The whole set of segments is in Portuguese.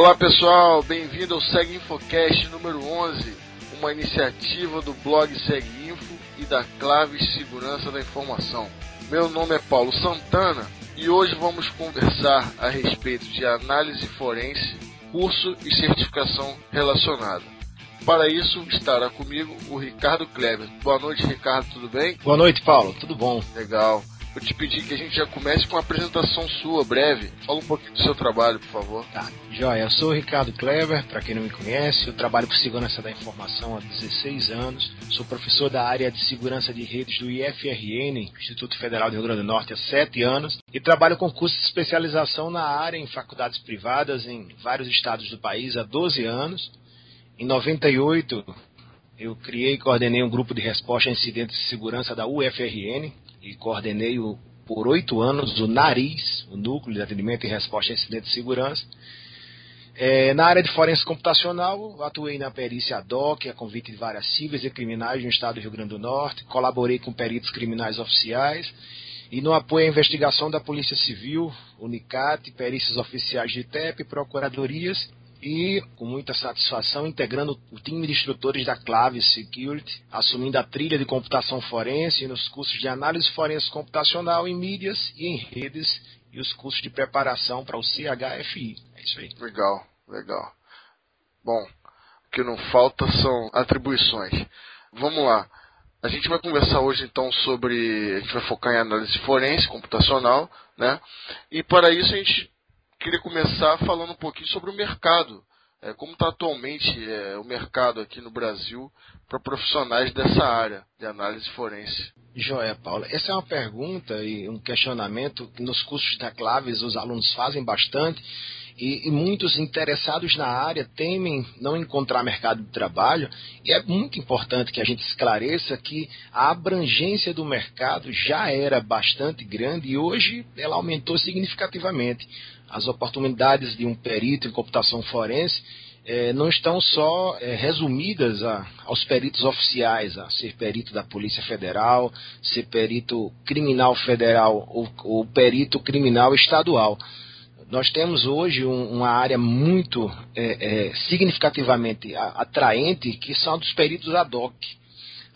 Olá pessoal, bem-vindo ao Seg Infocast número 11, uma iniciativa do blog Seg Info e da Claves Segurança da Informação. Meu nome é Paulo Santana e hoje vamos conversar a respeito de análise forense, curso e certificação relacionada. Para isso estará comigo o Ricardo Kleber. Boa noite, Ricardo, tudo bem? Boa noite, Paulo, tudo bom? Legal. Vou te pedir que a gente já comece com uma apresentação sua, breve. Fala um pouquinho do seu trabalho, por favor. Tá, joia. Eu sou o Ricardo Kleber, para quem não me conhece, eu trabalho por segurança da informação há 16 anos. Sou professor da área de segurança de redes do IFRN, Instituto Federal do Rio Grande do Norte, há 7 anos. E trabalho com curso de especialização na área em faculdades privadas em vários estados do país há 12 anos. Em 98, eu criei e coordenei um grupo de resposta a incidentes de segurança da UFRN, e coordenei o, por oito anos o NARIS, o Núcleo de Atendimento e Resposta a Incidentes de Segurança. É, na área de forense computacional, atuei na perícia DOC, a convite de várias cíveis e criminais no estado do Rio Grande do Norte, colaborei com peritos criminais oficiais e no apoio à investigação da Polícia Civil, UNICAT, perícias oficiais de TEP, procuradorias e, com muita satisfação, integrando o time de instrutores da Clave Security, assumindo a trilha de computação forense nos cursos de análise forense computacional em mídias e em redes e os cursos de preparação para o CHFI. É isso aí. Legal, legal. Bom, o que não falta são atribuições. Vamos lá. A gente vai conversar hoje então sobre. A gente vai focar em análise forense computacional, né? E para isso a gente queria começar falando um pouquinho sobre o mercado. É, como está atualmente é, o mercado aqui no Brasil para profissionais dessa área de análise forense? Joia, Paula. Essa é uma pergunta e um questionamento que nos cursos da Claves os alunos fazem bastante e, e, muitos interessados na área temem não encontrar mercado de trabalho, e é muito importante que a gente esclareça que a abrangência do mercado já era bastante grande e hoje ela aumentou significativamente. As oportunidades de um perito em computação forense é, não estão só é, resumidas a, aos peritos oficiais, a ser perito da Polícia Federal, ser perito criminal federal ou, ou perito criminal estadual nós temos hoje um, uma área muito é, é, significativamente atraente, que são dos peritos ad hoc.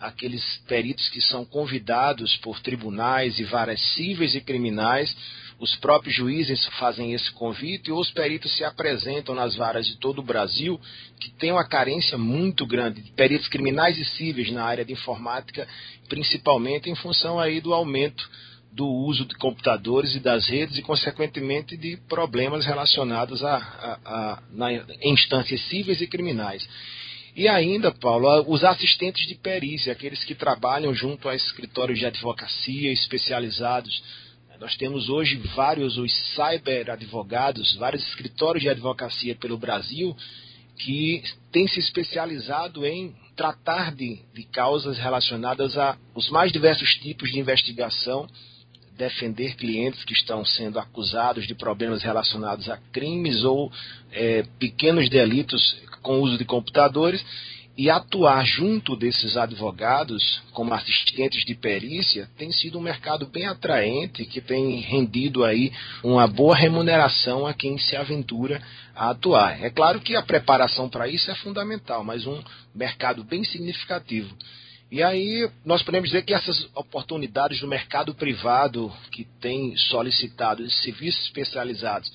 Aqueles peritos que são convidados por tribunais e varas cíveis e criminais, os próprios juízes fazem esse convite ou os peritos se apresentam nas varas de todo o Brasil, que tem uma carência muito grande de peritos criminais e cíveis na área de informática, principalmente em função aí do aumento do uso de computadores e das redes e, consequentemente, de problemas relacionados a, a, a, na, instâncias cíveis e criminais. E ainda, Paulo, os assistentes de perícia, aqueles que trabalham junto a escritórios de advocacia especializados. Nós temos hoje vários os cyber advogados, vários escritórios de advocacia pelo Brasil que têm se especializado em tratar de, de causas relacionadas a os mais diversos tipos de investigação defender clientes que estão sendo acusados de problemas relacionados a crimes ou é, pequenos delitos com uso de computadores e atuar junto desses advogados como assistentes de perícia tem sido um mercado bem atraente que tem rendido aí uma boa remuneração a quem se aventura a atuar. É claro que a preparação para isso é fundamental, mas um mercado bem significativo. E aí nós podemos dizer que essas oportunidades do mercado privado que tem solicitado serviços especializados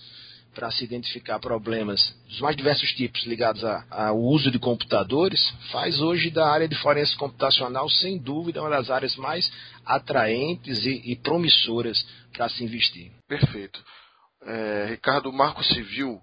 para se identificar problemas dos mais diversos tipos ligados ao uso de computadores, faz hoje da área de forense computacional, sem dúvida, uma das áreas mais atraentes e, e promissoras para se investir. Perfeito. É, Ricardo, o Marco Civil,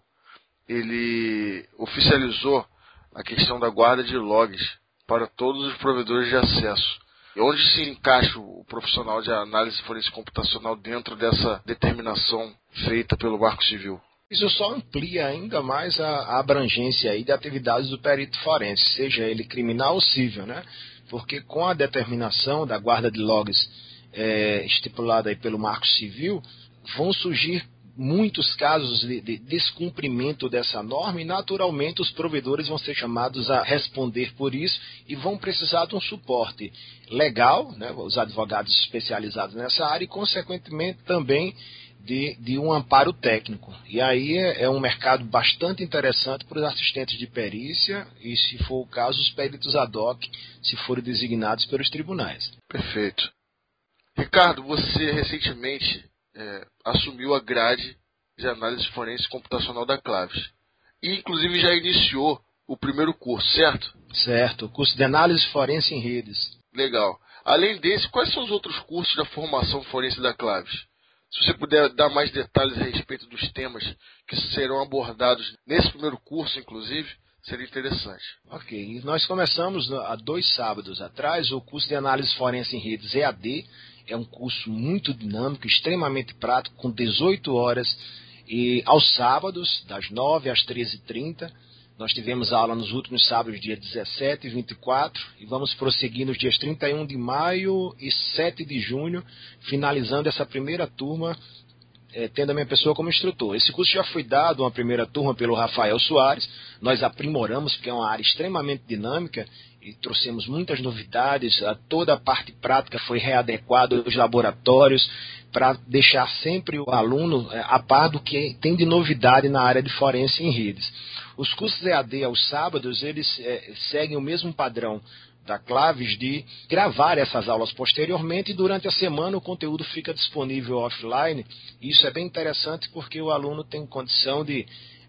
ele oficializou a questão da guarda de logs para todos os provedores de acesso. E onde se encaixa o profissional de análise forense computacional dentro dessa determinação feita pelo Marco Civil? Isso só amplia ainda mais a, abrangência aí de atividades do perito forense, seja ele criminal ou civil, né? Porque com a determinação da guarda de logs é, estipulada aí pelo Marco Civil, vão surgir muitos casos de, de, descumprimento dessa norma e, naturalmente, os provedores vão ser chamados a responder por isso e vão precisar de um suporte legal, né, os advogados especializados nessa área, e, consequentemente, também de, de um amparo técnico. E aí é, é um mercado bastante interessante para os assistentes de perícia e, se for o caso, os peritos ad hoc, se forem designados pelos tribunais. Perfeito. Ricardo, você recentemente é, assumiu a grade de análise forense computacional da Claves. E, inclusive, já iniciou o primeiro curso, certo? Certo, o curso de análise forense em redes. Legal. Além desse, quais são os outros cursos da formação forense da Claves? Se você puder dar mais detalhes a respeito dos temas que serão abordados nesse primeiro curso, inclusive, seria interessante. Ok, nós começamos há dois sábados atrás o curso de análise forense em redes EAD. É um curso muito dinâmico, extremamente prático, com 18 horas e aos sábados, das 9 às 13h30. Nós tivemos aula nos últimos sábados, dia 17 e 24, e vamos prosseguir nos dias 31 de maio e 7 de junho, finalizando essa primeira turma, é, tendo a minha pessoa como instrutor. Esse curso já foi dado uma primeira turma pelo Rafael Soares, nós aprimoramos, porque é uma área extremamente dinâmica, e trouxemos muitas novidades, a toda a parte prática foi readequada, os laboratórios, para deixar sempre o aluno é, a par do que tem de novidade na área de forense em redes. Os cursos EAD aos sábados, eles é, seguem o mesmo padrão da Claves de gravar essas aulas posteriormente e durante a semana o conteúdo fica disponível offline. Isso é bem interessante porque o aluno tem condição de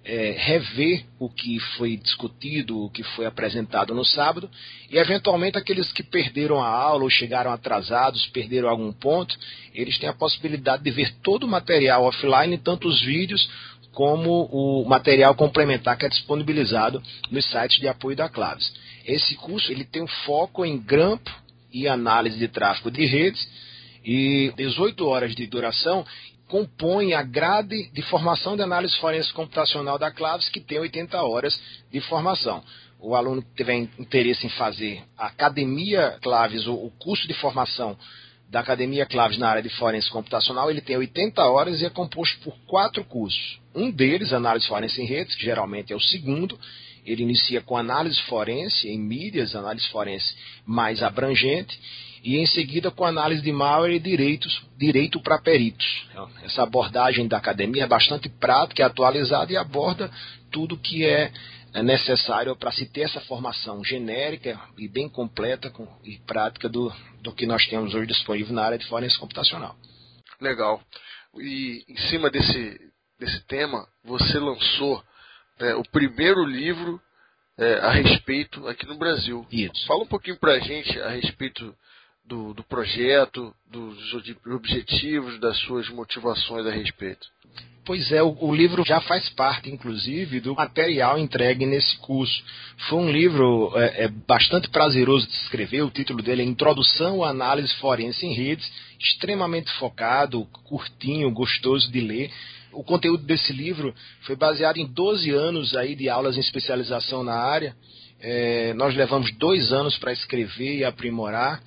é, rever o que foi discutido, o que foi apresentado no sábado, e eventualmente aqueles que perderam a aula ou chegaram atrasados, perderam algum ponto, eles têm a possibilidade de ver todo o material offline, tanto os vídeos como o material complementar que é disponibilizado nos sites de apoio da Claves. Esse curso ele tem um foco em grampo e análise de tráfego de redes e 18 horas de duração compõe a grade de formação de análise forense computacional da Claves, que tem 80 horas de formação. O aluno que tiver interesse em fazer a Academia Claves, o curso de formação da Academia Claves na área de forense computacional, ele tem 80 horas e é composto por quatro cursos. Um deles, análise forense em redes, que geralmente é o segundo, ele inicia com análise forense em mídias, análise forense mais abrangente, e em seguida com análise de malware e direitos, direito para peritos. Essa abordagem da academia é bastante prática, é atualizada e aborda tudo que é é necessário para se ter essa formação genérica e bem completa com, e prática do, do que nós temos hoje disponível na área de forense computacional. Legal. E em cima desse, desse tema, você lançou é, o primeiro livro é, a respeito aqui no Brasil. Isso. Fala um pouquinho para a gente a respeito do, do projeto, dos objetivos, das suas motivações a respeito. Pois é, o, o, livro já faz parte, inclusive, do material entregue nesse curso. Foi um livro é, é, bastante prazeroso de escrever, o título dele é Introdução à Análise Forense em Redes, extremamente focado, curtinho, gostoso de ler. O conteúdo desse livro foi baseado em 12 anos aí de aulas em especialização na área. É, nós levamos dois anos para escrever e aprimorar.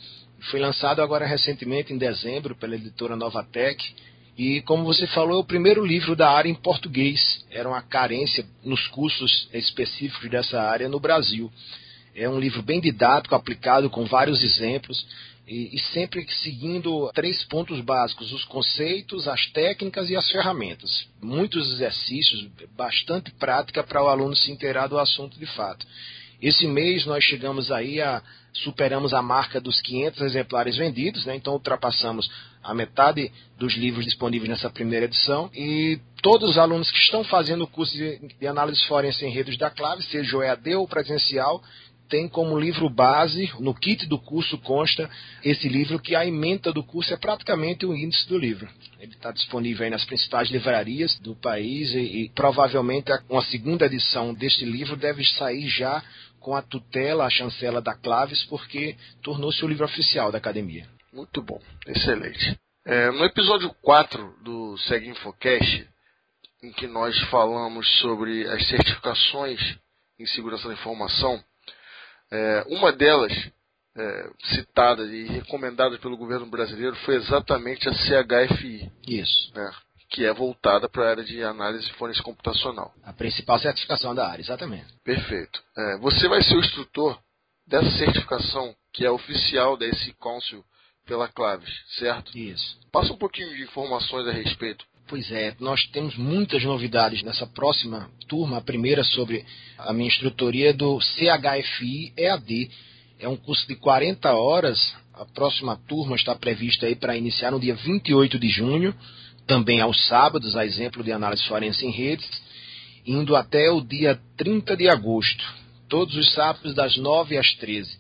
Foi lançado agora recentemente, em dezembro, pela editora Novatec e, como você falou, é o primeiro livro da área em português. Era uma carência nos cursos específicos dessa área no Brasil. É um livro bem didático, aplicado com vários exemplos e, e sempre seguindo três pontos básicos: os conceitos, as técnicas e as ferramentas. Muitos exercícios, bastante prática para o aluno se inteirar do assunto de fato. Esse mês nós chegamos aí a superamos a marca dos 500 exemplares vendidos, né? então ultrapassamos a metade dos livros disponíveis nessa primeira edição e todos os alunos que estão fazendo o curso de, de análise forense em redes da Clave, seja o EAD ou presencial, tem como livro base, no kit do curso consta esse livro que a ementa do curso é praticamente o índice do livro. Ele está disponível nas principais livrarias do país e, e provavelmente uma segunda edição deste livro deve sair já com a tutela, a chancela da Claves, porque tornou-se o livro oficial da academia. Muito bom, excelente. É, no episódio 4 do Seg Infocast, em que nós falamos sobre as certificações em segurança da informação, é, uma delas, é, citada e recomendada pelo governo brasileiro, foi exatamente a CHFI. Isso. Né, que é voltada para a área de análise forense computacional. A principal certificação da área, exatamente. Perfeito. É, você vai ser o instrutor dessa certificação, que é oficial da SC Council pela Claves, certo? Isso. Passa um pouquinho de informações a respeito. Pois é, nós temos muitas novidades nessa próxima turma. A primeira sobre a minha instrutoria do CHFI EAD. É um curso de 40 horas. A próxima turma está prevista aí para iniciar no dia 28 de junho, também aos sábados, a exemplo de análise forense em redes, indo até o dia 30 de agosto, todos os sábados das 9 às 13.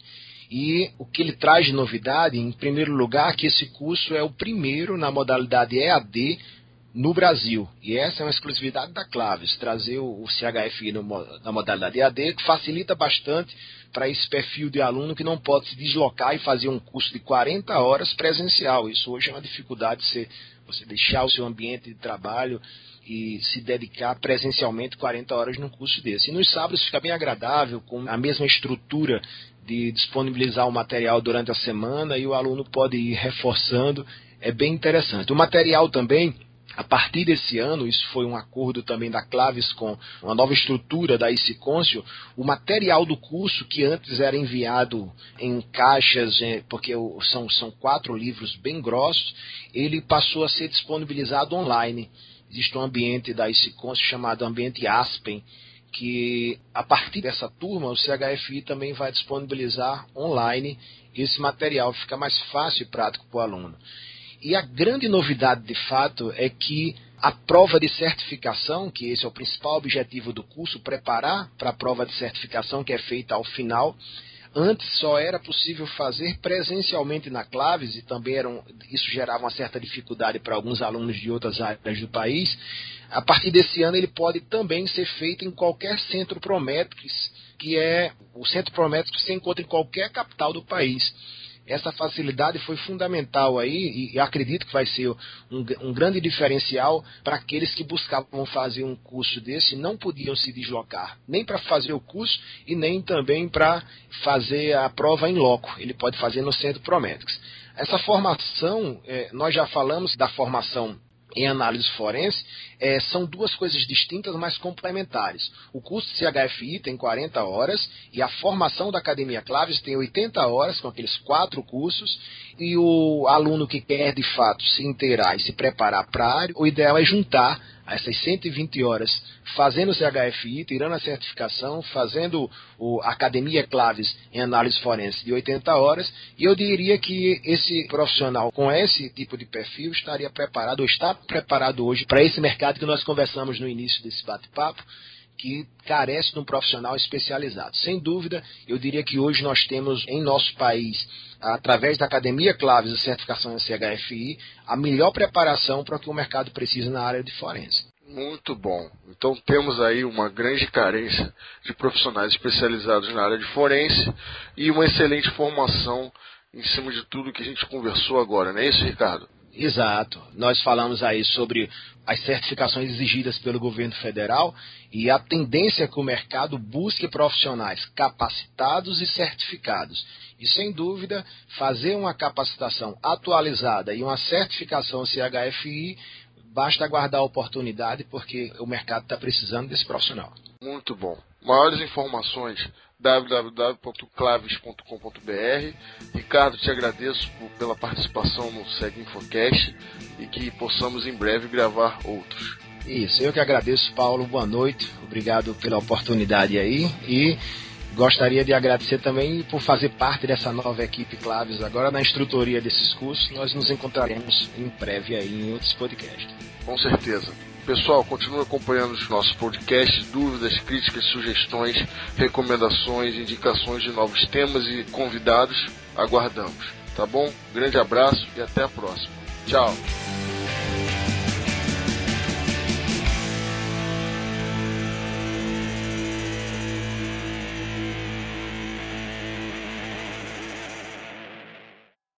E o que ele traz de novidade, em primeiro lugar, que esse curso é o primeiro na modalidade EAD no Brasil. E essa é uma exclusividade da Claves, trazer o CHFI na modalidade EAD, que facilita bastante para esse perfil de aluno que não pode se deslocar e fazer um curso de 40 horas presencial. Isso hoje é uma dificuldade, você, você deixar o seu ambiente de trabalho e se dedicar presencialmente 40 horas num curso desse. E nos sábados fica bem agradável, com a mesma estrutura de disponibilizar o material durante a semana e o aluno pode ir reforçando. É bem interessante. O material também a partir desse ano, isso foi um acordo também da Claves com uma nova estrutura da ICICôncio, o material do curso, que antes era enviado em caixas, é, porque são, são quatro livros bem grossos, ele passou a ser disponibilizado online. Existe um ambiente da ICICôncio chamado Ambiente Aspen, que a partir dessa turma o CHFI também vai disponibilizar online esse material, fica mais fácil e prático para o aluno. E a grande novidade, de fato, é que a prova de certificação, que esse é o principal objetivo do curso, preparar para a prova de certificação que é feita ao final, antes só era possível fazer presencialmente na Claves e também eram, isso gerava uma certa dificuldade para alguns alunos de outras áreas do país. A partir desse ano ele pode também ser feito em qualquer centro Prometrics, que é o centro Prometrics que se encontra em qualquer capital do país essa facilidade foi fundamental aí e acredito que vai ser um, um grande diferencial para aqueles que buscavam fazer um curso desse não podiam se deslocar, nem para fazer o curso e nem também para fazer a prova em loco. Ele pode fazer no Centro Prometrics. Essa formação, é, nós já falamos da formação em análise forense é, são duas coisas distintas, mas complementares. O curso de CHFI tem 40 horas e a formação da Academia Claves tem 80 horas, com aqueles quatro cursos, e o aluno que quer de fato se inteirar e se preparar para a área, o ideal é juntar essas 120 horas fazendo o CHFI, tirando a certificação, fazendo o Academia Claves em análise forense de 80 horas, e eu diria que esse profissional com esse tipo de perfil estaria preparado, ou está preparado hoje para esse mercado que nós conversamos no início desse bate-papo, que carece de um profissional especializado. Sem dúvida, eu diria que hoje nós temos em nosso país, através da Academia Claves e certificação CHFI, a melhor preparação para o que o mercado precisa na área de forense. Muito bom. Então temos aí uma grande carência de profissionais especializados na área de forense e uma excelente formação em cima de tudo que a gente conversou agora, não é isso, Ricardo? Exato. Nós falamos aí sobre as certificações exigidas pelo governo federal e a tendência é que o mercado busque profissionais capacitados e certificados. E sem dúvida, fazer uma capacitação atualizada e uma certificação CHFI, basta aguardar a oportunidade porque o mercado está precisando desse profissional. Muito bom. Maiores informações www.claves.com.br. Ricardo, te agradeço pela participação no Segue Infocast e que possamos em breve gravar outros. Isso, eu que agradeço, Paulo. Boa noite. Obrigado pela oportunidade aí e gostaria de agradecer também por fazer parte dessa nova equipe Claves agora na instrutoria desses cursos. Nós nos encontraremos em breve aí em outros podcasts. Com certeza. Pessoal, continue acompanhando os nossos podcasts, dúvidas, críticas, sugestões, recomendações, indicações de novos temas e convidados. Aguardamos. Tá bom? Grande abraço e até a próxima. Tchau.